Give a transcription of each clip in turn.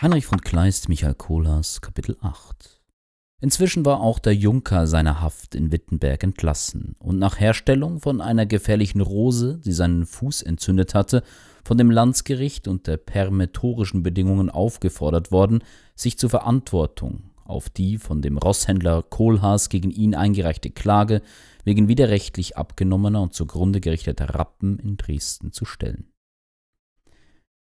Heinrich von Kleist, Michael Kohlhaas, Kapitel 8 Inzwischen war auch der Junker seiner Haft in Wittenberg entlassen und nach Herstellung von einer gefährlichen Rose, die seinen Fuß entzündet hatte, von dem Landsgericht und der permetorischen Bedingungen aufgefordert worden, sich zur Verantwortung auf die von dem Rosshändler Kohlhaas gegen ihn eingereichte Klage wegen widerrechtlich abgenommener und zugrunde gerichteter Rappen in Dresden zu stellen.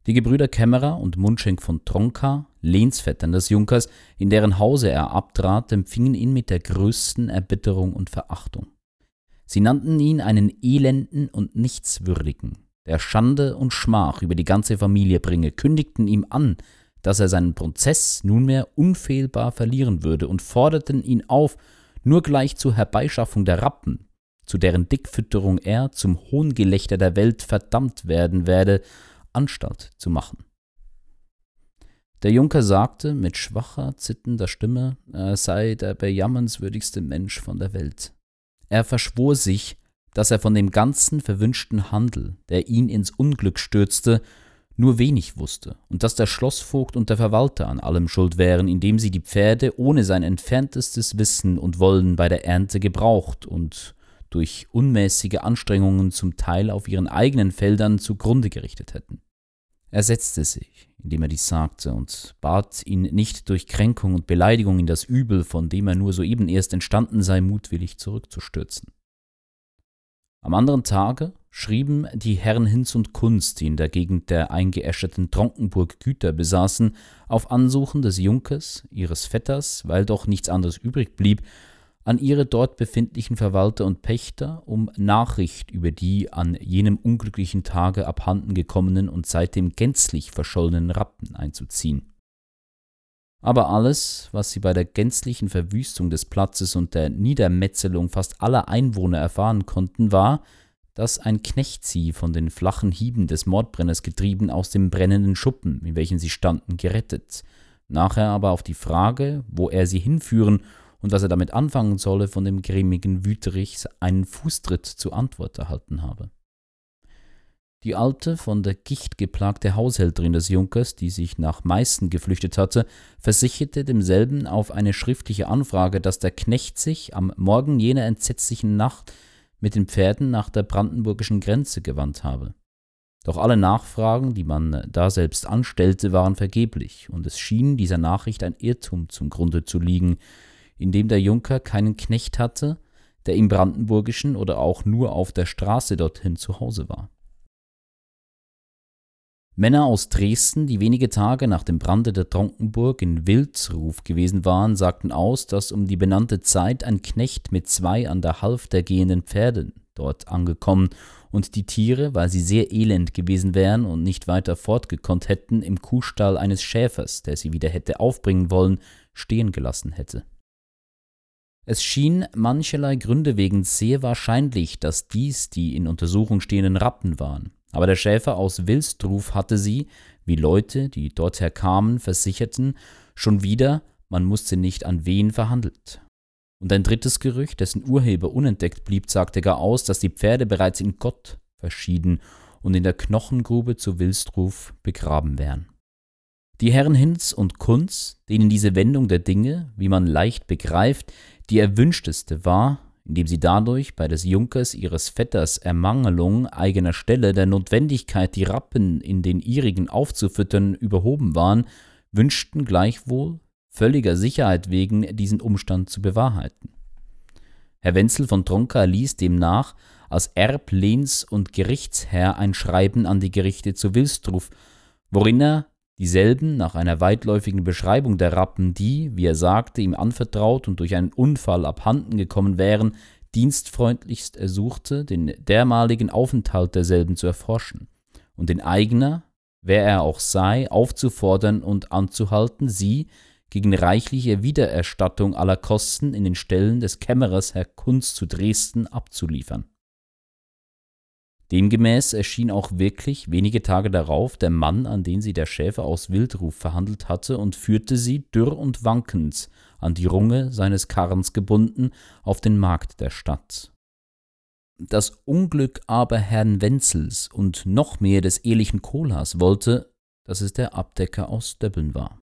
Die Gebrüder Kämmerer und Mundschenk von Tronka, Lehnsvettern des Junkers, in deren Hause er abtrat, empfingen ihn mit der größten Erbitterung und Verachtung. Sie nannten ihn einen Elenden und Nichtswürdigen, der Schande und Schmach über die ganze Familie bringe, kündigten ihm an, dass er seinen Prozess nunmehr unfehlbar verlieren würde und forderten ihn auf, nur gleich zur Herbeischaffung der Rappen, zu deren Dickfütterung er zum Hohngelächter der Welt verdammt werden werde, Anstalt zu machen. Der Junker sagte mit schwacher, zitternder Stimme, er sei der bejammernswürdigste Mensch von der Welt. Er verschwor sich, dass er von dem ganzen verwünschten Handel, der ihn ins Unglück stürzte, nur wenig wusste und dass der Schlossvogt und der Verwalter an allem schuld wären, indem sie die Pferde ohne sein entferntestes Wissen und Wollen bei der Ernte gebraucht und durch unmäßige Anstrengungen zum Teil auf ihren eigenen Feldern zugrunde gerichtet hätten. Er setzte sich, indem er dies sagte, und bat ihn nicht durch Kränkung und Beleidigung in das Übel, von dem er nur soeben erst entstanden sei, mutwillig zurückzustürzen. Am anderen Tage schrieben die Herren Hinz und Kunst, die in der Gegend der eingeäscherten Tronkenburg Güter besaßen, auf Ansuchen des Junkers, ihres Vetters, weil doch nichts anderes übrig blieb, an ihre dort befindlichen Verwalter und Pächter, um Nachricht über die an jenem unglücklichen Tage abhanden gekommenen und seitdem gänzlich verschollenen Rappen einzuziehen. Aber alles, was sie bei der gänzlichen Verwüstung des Platzes und der Niedermetzelung fast aller Einwohner erfahren konnten, war, dass ein Knecht sie von den flachen Hieben des Mordbrenners getrieben aus dem brennenden Schuppen, in welchem sie standen, gerettet, nachher aber auf die Frage, wo er sie hinführen und was er damit anfangen solle, von dem grimmigen Wüterich einen Fußtritt zur Antwort erhalten habe. Die alte, von der Gicht geplagte Haushälterin des Junkers, die sich nach Meißen geflüchtet hatte, versicherte demselben auf eine schriftliche Anfrage, dass der Knecht sich am Morgen jener entsetzlichen Nacht mit den Pferden nach der brandenburgischen Grenze gewandt habe. Doch alle Nachfragen, die man daselbst anstellte, waren vergeblich, und es schien dieser Nachricht ein Irrtum zum Grunde zu liegen, in dem der Junker keinen Knecht hatte, der im Brandenburgischen oder auch nur auf der Straße dorthin zu Hause war. Männer aus Dresden, die wenige Tage nach dem Brande der Tronkenburg in Wildsruf gewesen waren, sagten aus, dass um die benannte Zeit ein Knecht mit zwei an der Halfter gehenden Pferden dort angekommen und die Tiere, weil sie sehr elend gewesen wären und nicht weiter fortgekonnt hätten, im Kuhstall eines Schäfers, der sie wieder hätte aufbringen wollen, stehen gelassen hätte. Es schien mancherlei Gründe wegen sehr wahrscheinlich, dass dies die in Untersuchung stehenden Rappen waren. Aber der Schäfer aus Wilstruf hatte sie, wie Leute, die dorther kamen, versicherten, schon wieder, man musste nicht an wen verhandelt. Und ein drittes Gerücht, dessen Urheber unentdeckt blieb, sagte gar aus, dass die Pferde bereits in Gott verschieden und in der Knochengrube zu Wilstruf begraben wären. Die Herren Hinz und Kunz, denen diese Wendung der Dinge, wie man leicht begreift, die erwünschteste war, indem sie dadurch bei des Junkers ihres Vetters Ermangelung eigener Stelle der Notwendigkeit, die Rappen in den ihrigen aufzufüttern, überhoben waren, wünschten gleichwohl, völliger Sicherheit wegen, diesen Umstand zu bewahrheiten. Herr Wenzel von Tronka ließ demnach als Erb, Lehns- und Gerichtsherr ein Schreiben an die Gerichte zu Wilstruf, worin er Dieselben nach einer weitläufigen Beschreibung der Rappen, die, wie er sagte, ihm anvertraut und durch einen Unfall abhanden gekommen wären, dienstfreundlichst ersuchte, den dermaligen Aufenthalt derselben zu erforschen und den Eigner, wer er auch sei, aufzufordern und anzuhalten, sie gegen reichliche Wiedererstattung aller Kosten in den Stellen des Kämmerers Herr Kunz zu Dresden abzuliefern. Demgemäß erschien auch wirklich wenige Tage darauf der Mann, an den sie der Schäfer aus Wildruf verhandelt hatte, und führte sie, dürr und wankend, an die Runge seines Karrens gebunden, auf den Markt der Stadt. Das Unglück aber Herrn Wenzels und noch mehr des ehelichen Kohlhaas wollte, dass es der Abdecker aus Döbbeln war.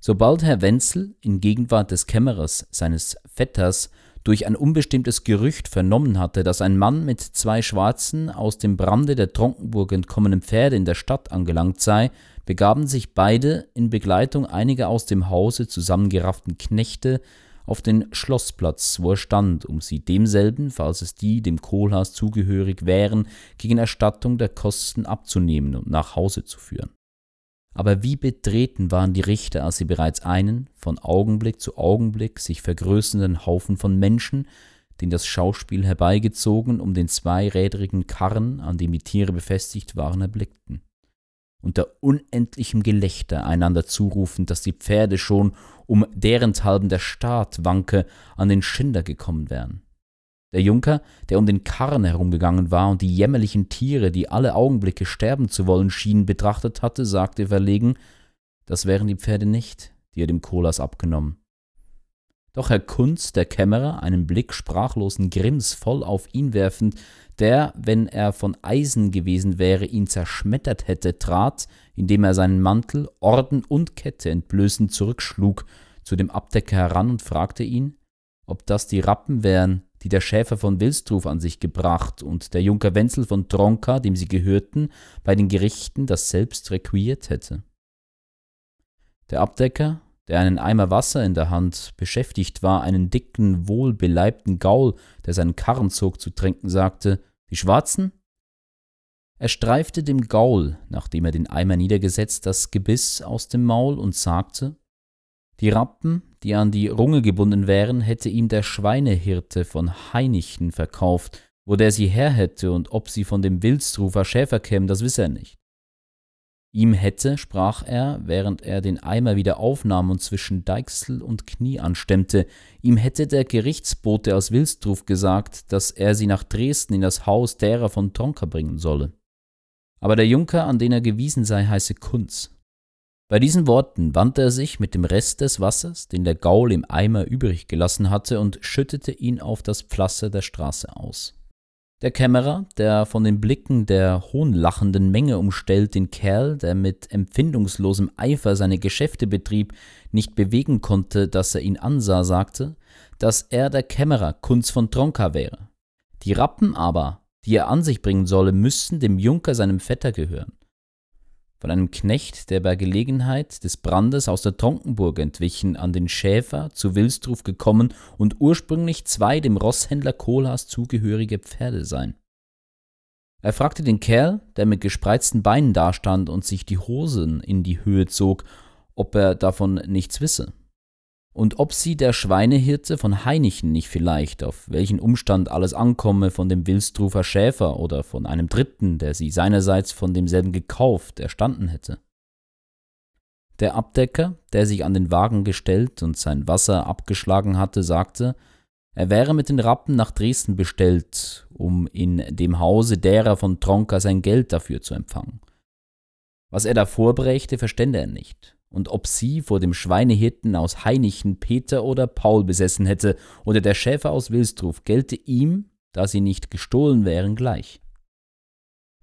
Sobald Herr Wenzel in Gegenwart des Kämmerers, seines Vetters, durch ein unbestimmtes Gerücht vernommen hatte, dass ein Mann mit zwei schwarzen, aus dem Brande der Tronkenburg entkommenen Pferde in der Stadt angelangt sei, begaben sich beide in Begleitung einiger aus dem Hause zusammengerafften Knechte auf den Schloßplatz, wo er stand, um sie demselben, falls es die dem Kohlhaas zugehörig wären, gegen Erstattung der Kosten abzunehmen und nach Hause zu führen. Aber wie betreten waren die Richter, als sie bereits einen, von Augenblick zu Augenblick sich vergrößernden Haufen von Menschen, den das Schauspiel herbeigezogen, um den zweirädrigen Karren, an dem die Tiere befestigt waren, erblickten. Unter unendlichem Gelächter einander zurufend, dass die Pferde schon, um derenthalben der Staat wanke, an den Schinder gekommen wären. Der Junker, der um den Karren herumgegangen war und die jämmerlichen Tiere, die alle Augenblicke sterben zu wollen schienen, betrachtet hatte, sagte verlegen, das wären die Pferde nicht, die er dem Kohlers abgenommen. Doch Herr Kunz, der Kämmerer, einen Blick sprachlosen Grimms voll auf ihn werfend, der, wenn er von Eisen gewesen wäre, ihn zerschmettert hätte, trat, indem er seinen Mantel, Orden und Kette entblößend zurückschlug, zu dem Abdecker heran und fragte ihn, ob das die Rappen wären, die der Schäfer von Wilstruf an sich gebracht und der Junker Wenzel von Tronka, dem sie gehörten, bei den Gerichten das selbst requiert hätte. Der Abdecker, der einen Eimer Wasser in der Hand beschäftigt war, einen dicken, wohlbeleibten Gaul, der seinen Karren zog, zu trinken, sagte, die Schwarzen? Er streifte dem Gaul, nachdem er den Eimer niedergesetzt, das Gebiss aus dem Maul und sagte, die Rappen, die an die Runge gebunden wären, hätte ihm der Schweinehirte von Heinichen verkauft. Wo der sie her hätte und ob sie von dem Wilstrufer Schäfer kämen, das wisse er nicht. Ihm hätte, sprach er, während er den Eimer wieder aufnahm und zwischen Deichsel und Knie anstemmte, ihm hätte der Gerichtsbote aus Wilstruf gesagt, dass er sie nach Dresden in das Haus derer von Tronka bringen solle. Aber der Junker, an den er gewiesen sei, heiße Kunz. Bei diesen Worten wandte er sich mit dem Rest des Wassers, den der Gaul im Eimer übrig gelassen hatte, und schüttete ihn auf das Pflaster der Straße aus. Der Kämmerer, der von den Blicken der hohnlachenden Menge umstellt den Kerl, der mit empfindungslosem Eifer seine Geschäfte betrieb, nicht bewegen konnte, dass er ihn ansah, sagte, dass er der Kämmerer Kunz von Tronka wäre. Die Rappen aber, die er an sich bringen solle, müssten dem Junker seinem Vetter gehören von einem Knecht, der bei Gelegenheit des Brandes aus der Tronkenburg entwichen, an den Schäfer zu Wilstruf gekommen und ursprünglich zwei dem Rosshändler Kohlhaas zugehörige Pferde seien. Er fragte den Kerl, der mit gespreizten Beinen dastand und sich die Hosen in die Höhe zog, ob er davon nichts wisse und ob sie der Schweinehirte von Heinichen nicht vielleicht, auf welchen Umstand alles ankomme, von dem Wilstrufer Schäfer oder von einem Dritten, der sie seinerseits von demselben gekauft, erstanden hätte. Der Abdecker, der sich an den Wagen gestellt und sein Wasser abgeschlagen hatte, sagte, er wäre mit den Rappen nach Dresden bestellt, um in dem Hause derer von Tronka sein Geld dafür zu empfangen. Was er da vorbrächte, verstände er nicht und ob sie vor dem Schweinehirten aus Heinichen Peter oder Paul besessen hätte oder der Schäfer aus Wilstruf, gelte ihm, da sie nicht gestohlen wären, gleich.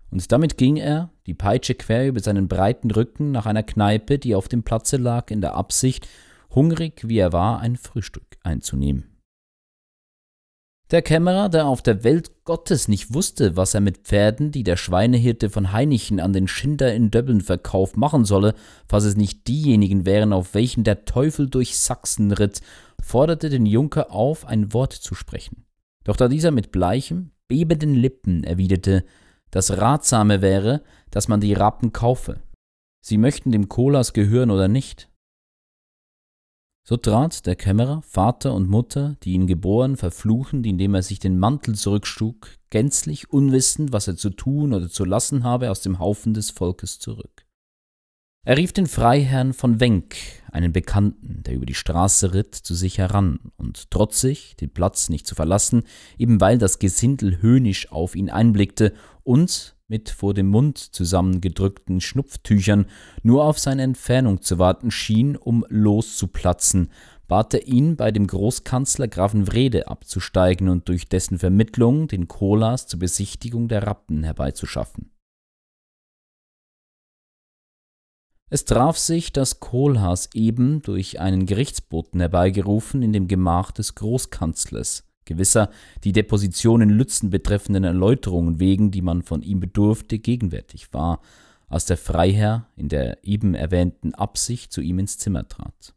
Und damit ging er, die Peitsche quer über seinen breiten Rücken, nach einer Kneipe, die auf dem Platze lag, in der Absicht, hungrig wie er war, ein Frühstück einzunehmen. Der Kämmerer, der auf der Welt Gottes nicht wusste, was er mit Pferden, die der Schweinehirte von Heinichen an den Schinder in Döbbeln verkauft, machen solle, falls es nicht diejenigen wären, auf welchen der Teufel durch Sachsen ritt, forderte den Junker auf, ein Wort zu sprechen. Doch da dieser mit bleichem, bebenden Lippen erwiderte, das Ratsame wäre, dass man die Rappen kaufe. Sie möchten dem Kohlers gehören oder nicht. So trat der Kämmerer, Vater und Mutter, die ihn geboren, verfluchend, indem er sich den Mantel zurückschlug, gänzlich unwissend, was er zu tun oder zu lassen habe, aus dem Haufen des Volkes zurück. Er rief den Freiherrn von Wenk, einen Bekannten, der über die Straße ritt, zu sich heran, und trotzig, den Platz nicht zu verlassen, eben weil das Gesindel höhnisch auf ihn einblickte und, mit vor dem Mund zusammengedrückten Schnupftüchern nur auf seine Entfernung zu warten schien, um loszuplatzen, bat er ihn, bei dem Großkanzler Grafen Wrede abzusteigen und durch dessen Vermittlung den Kolas zur Besichtigung der Rappen herbeizuschaffen. Es traf sich, dass Kohlhaas eben durch einen Gerichtsboten herbeigerufen in dem Gemach des Großkanzlers gewisser die Deposition in Lützen betreffenden Erläuterungen wegen, die man von ihm bedurfte, gegenwärtig war, als der Freiherr in der eben erwähnten Absicht zu ihm ins Zimmer trat.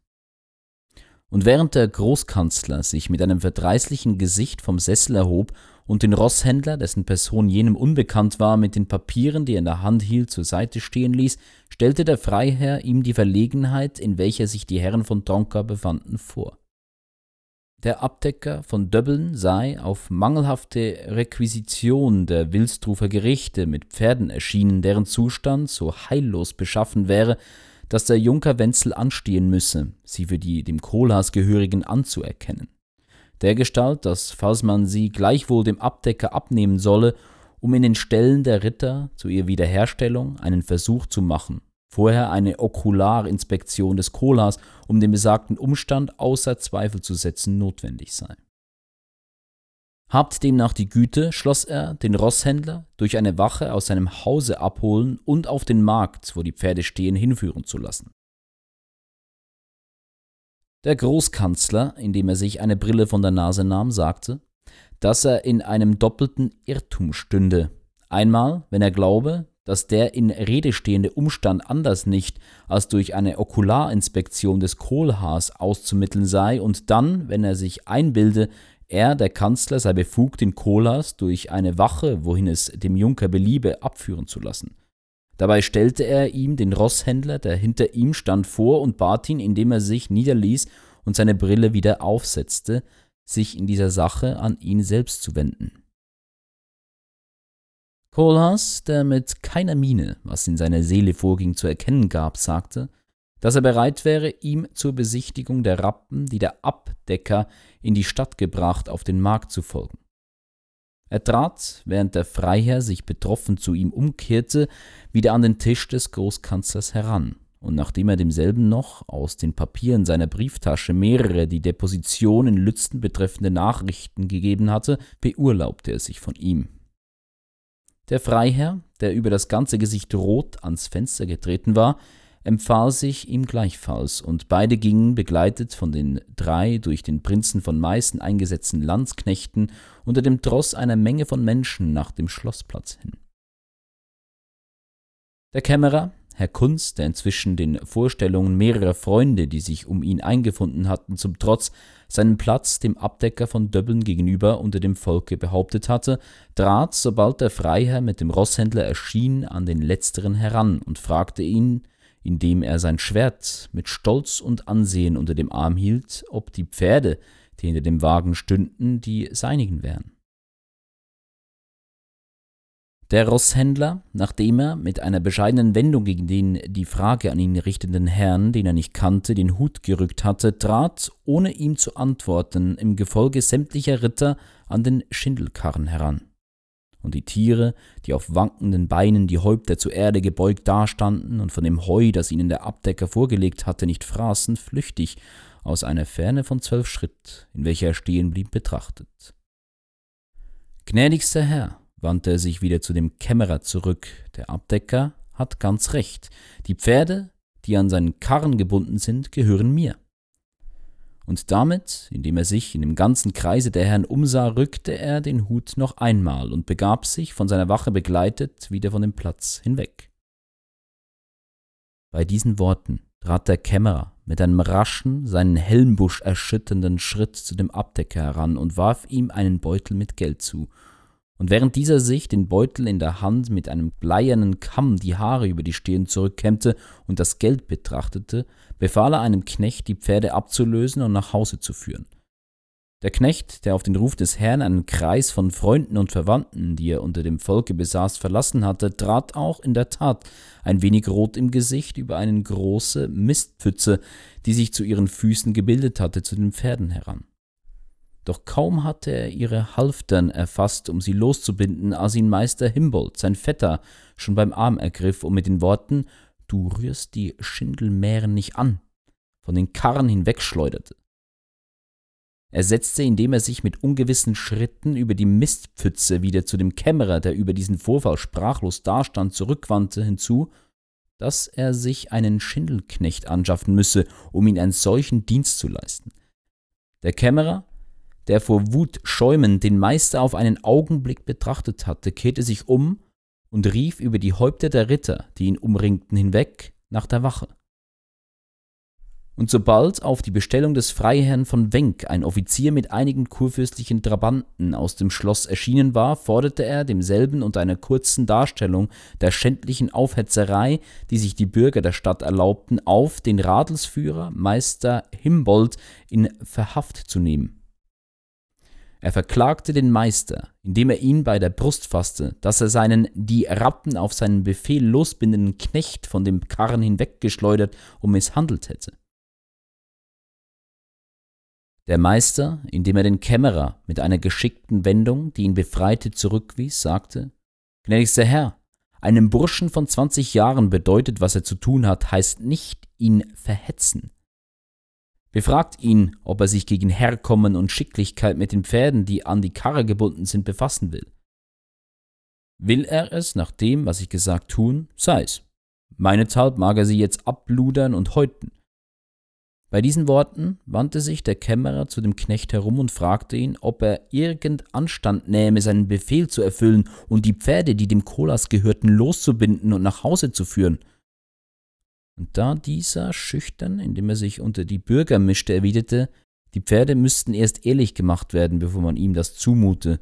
Und während der Großkanzler sich mit einem verdreißlichen Gesicht vom Sessel erhob und den Rosshändler, dessen Person jenem unbekannt war, mit den Papieren, die er in der Hand hielt, zur Seite stehen ließ, stellte der Freiherr ihm die Verlegenheit, in welcher sich die Herren von Tronka befanden, vor. Der Abdecker von Döbbeln sei auf mangelhafte Requisition der Wilsdrufer Gerichte mit Pferden erschienen, deren Zustand so heillos beschaffen wäre, dass der Junker Wenzel anstehen müsse, sie für die dem Kohlhaas gehörigen anzuerkennen. Dergestalt, dass, falls man sie gleichwohl dem Abdecker abnehmen solle, um in den Ställen der Ritter zu ihrer Wiederherstellung einen Versuch zu machen, vorher eine Okularinspektion des Kohlhaas, um den besagten Umstand außer Zweifel zu setzen, notwendig sei. Habt demnach die Güte, schloss er, den Rosshändler durch eine Wache aus seinem Hause abholen und auf den Markt, wo die Pferde stehen, hinführen zu lassen. Der Großkanzler, indem er sich eine Brille von der Nase nahm, sagte, dass er in einem doppelten Irrtum stünde. Einmal, wenn er glaube, dass der in Rede stehende Umstand anders nicht als durch eine Okularinspektion des Kohlhaars auszumitteln sei und dann, wenn er sich einbilde, er, der Kanzler, sei befugt, den Kohlhaas durch eine Wache, wohin es dem Junker beliebe, abführen zu lassen. Dabei stellte er ihm den Rosshändler, der hinter ihm stand, vor und bat ihn, indem er sich niederließ und seine Brille wieder aufsetzte, sich in dieser Sache an ihn selbst zu wenden. Kohlhaas, der mit keiner Miene, was in seiner Seele vorging, zu erkennen gab, sagte, dass er bereit wäre, ihm zur Besichtigung der Rappen, die der Abdecker in die Stadt gebracht, auf den Markt zu folgen. Er trat, während der Freiherr sich betroffen zu ihm umkehrte, wieder an den Tisch des Großkanzlers heran, und nachdem er demselben noch aus den Papieren seiner Brieftasche mehrere die Deposition in Lützen betreffende Nachrichten gegeben hatte, beurlaubte er sich von ihm. Der Freiherr, der über das ganze Gesicht rot ans Fenster getreten war, empfahl sich ihm gleichfalls, und beide gingen, begleitet von den drei durch den Prinzen von Meißen eingesetzten Landsknechten, unter dem Tross einer Menge von Menschen nach dem Schloßplatz hin. Der Kämmerer, Herr Kunz, der inzwischen den Vorstellungen mehrerer Freunde, die sich um ihn eingefunden hatten, zum Trotz seinen Platz dem Abdecker von Döbbeln gegenüber unter dem Volke behauptet hatte, trat, sobald der Freiherr mit dem Rosshändler erschien, an den letzteren heran und fragte ihn, indem er sein Schwert mit Stolz und Ansehen unter dem Arm hielt, ob die Pferde, die hinter dem Wagen stünden, die seinigen wären. Der Rosshändler, nachdem er mit einer bescheidenen Wendung gegen den die Frage an ihn richtenden Herrn, den er nicht kannte, den Hut gerückt hatte, trat, ohne ihm zu antworten, im Gefolge sämtlicher Ritter an den Schindelkarren heran. Und die Tiere, die auf wankenden Beinen die Häupter zur Erde gebeugt dastanden und von dem Heu, das ihnen der Abdecker vorgelegt hatte, nicht fraßen, flüchtig aus einer Ferne von zwölf Schritt, in welcher er stehen blieb, betrachtet. Gnädigster Herr, wandte er sich wieder zu dem Kämmerer zurück. Der Abdecker hat ganz recht. Die Pferde, die an seinen Karren gebunden sind, gehören mir. Und damit, indem er sich in dem ganzen Kreise der Herren umsah, rückte er den Hut noch einmal und begab sich, von seiner Wache begleitet, wieder von dem Platz hinweg. Bei diesen Worten trat der Kämmerer mit einem raschen, seinen Helmbusch erschütternden Schritt zu dem Abdecker heran und warf ihm einen Beutel mit Geld zu und während dieser sich den Beutel in der Hand mit einem bleiernen Kamm die Haare über die Stirn zurückkämmte und das Geld betrachtete, befahl er einem Knecht, die Pferde abzulösen und nach Hause zu führen. Der Knecht, der auf den Ruf des Herrn einen Kreis von Freunden und Verwandten, die er unter dem Volke besaß, verlassen hatte, trat auch in der Tat ein wenig rot im Gesicht über eine große Mistpfütze, die sich zu ihren Füßen gebildet hatte, zu den Pferden heran. Doch kaum hatte er ihre Halftern erfasst, um sie loszubinden, als ihn Meister Himbold, sein Vetter, schon beim Arm ergriff und mit den Worten Du rührst die Schindelmähren nicht an, von den Karren hinwegschleuderte. Er setzte, indem er sich mit ungewissen Schritten über die Mistpfütze wieder zu dem Kämmerer, der über diesen Vorfall sprachlos dastand, zurückwandte, hinzu dass er sich einen Schindelknecht anschaffen müsse, um ihm einen solchen Dienst zu leisten. Der Kämmerer, der vor Wut schäumend den Meister auf einen Augenblick betrachtet hatte, kehrte sich um und rief über die Häupter der Ritter, die ihn umringten, hinweg nach der Wache. Und sobald auf die Bestellung des Freiherrn von Wenk ein Offizier mit einigen kurfürstlichen Trabanten aus dem Schloss erschienen war, forderte er demselben unter einer kurzen Darstellung der schändlichen Aufhetzerei, die sich die Bürger der Stadt erlaubten, auf, den Radelsführer Meister Himbold in Verhaft zu nehmen. Er verklagte den Meister, indem er ihn bei der Brust fasste, dass er seinen die Rappen auf seinen Befehl losbindenden Knecht von dem Karren hinweggeschleudert und misshandelt hätte. Der Meister, indem er den Kämmerer mit einer geschickten Wendung, die ihn befreite, zurückwies, sagte Gnädigster Herr, einem Burschen von zwanzig Jahren bedeutet, was er zu tun hat, heißt nicht ihn verhetzen, Befragt ihn, ob er sich gegen Herkommen und Schicklichkeit mit den Pferden, die an die Karre gebunden sind, befassen will. Will er es nach dem, was ich gesagt tun, sei's. Meinethalb mag er sie jetzt abludern und häuten. Bei diesen Worten wandte sich der Kämmerer zu dem Knecht herum und fragte ihn, ob er irgend Anstand nähme, seinen Befehl zu erfüllen und die Pferde, die dem Kolas gehörten, loszubinden und nach Hause zu führen. Und da dieser schüchtern, indem er sich unter die Bürger mischte, erwiderte, die Pferde müssten erst ehrlich gemacht werden, bevor man ihm das zumute.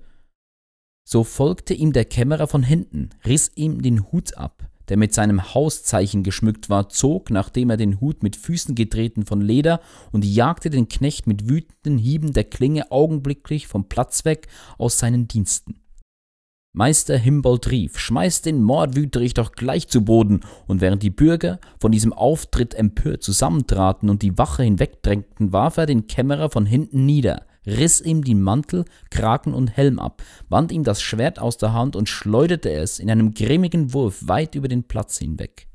So folgte ihm der Kämmerer von hinten, riss ihm den Hut ab, der mit seinem Hauszeichen geschmückt war, zog, nachdem er den Hut mit Füßen getreten von Leder, und jagte den Knecht mit wütenden Hieben der Klinge augenblicklich vom Platz weg aus seinen Diensten. Meister Himbold rief, schmeißt den Mordwüterich doch gleich zu Boden, und während die Bürger von diesem Auftritt empört zusammentraten und die Wache hinwegdrängten, warf er den Kämmerer von hinten nieder, riss ihm die Mantel, Kragen und Helm ab, wand ihm das Schwert aus der Hand und schleuderte es in einem grimmigen Wurf weit über den Platz hinweg.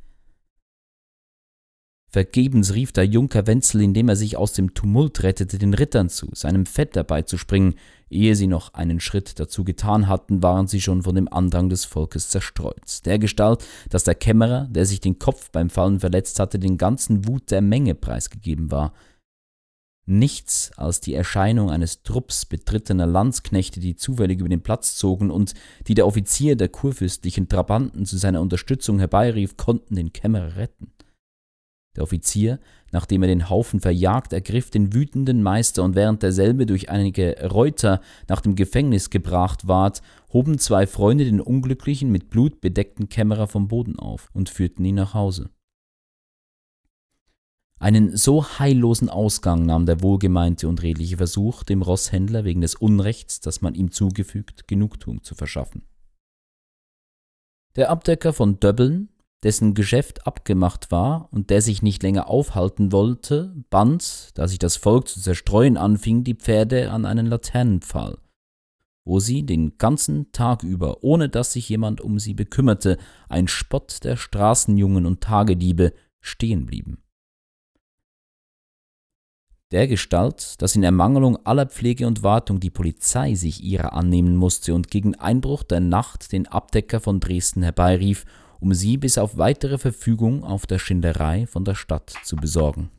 Vergebens rief der Junker Wenzel, indem er sich aus dem Tumult rettete, den Rittern zu, seinem Vetter beizuspringen. Ehe sie noch einen Schritt dazu getan hatten, waren sie schon von dem Andrang des Volkes zerstreut. Dergestalt, dass der Kämmerer, der sich den Kopf beim Fallen verletzt hatte, den ganzen Wut der Menge preisgegeben war. Nichts als die Erscheinung eines Trupps betrittener Landsknechte, die zufällig über den Platz zogen und die der Offizier der kurfürstlichen Trabanten zu seiner Unterstützung herbeirief, konnten den Kämmerer retten. Der Offizier, nachdem er den Haufen verjagt, ergriff den wütenden Meister und während derselbe durch einige Reuter nach dem Gefängnis gebracht ward, hoben zwei Freunde den unglücklichen, mit Blut bedeckten Kämmerer vom Boden auf und führten ihn nach Hause. Einen so heillosen Ausgang nahm der wohlgemeinte und redliche Versuch, dem Rosshändler wegen des Unrechts, das man ihm zugefügt, Genugtuung zu verschaffen. Der Abdecker von Döbbeln, dessen Geschäft abgemacht war und der sich nicht länger aufhalten wollte, band, da sich das Volk zu zerstreuen anfing, die Pferde an einen Laternenpfahl, wo sie den ganzen Tag über, ohne dass sich jemand um sie bekümmerte, ein Spott der Straßenjungen und Tagediebe, stehen blieben. Dergestalt, dass in Ermangelung aller Pflege und Wartung die Polizei sich ihrer annehmen musste und gegen Einbruch der Nacht den Abdecker von Dresden herbeirief um sie bis auf weitere Verfügung auf der Schinderei von der Stadt zu besorgen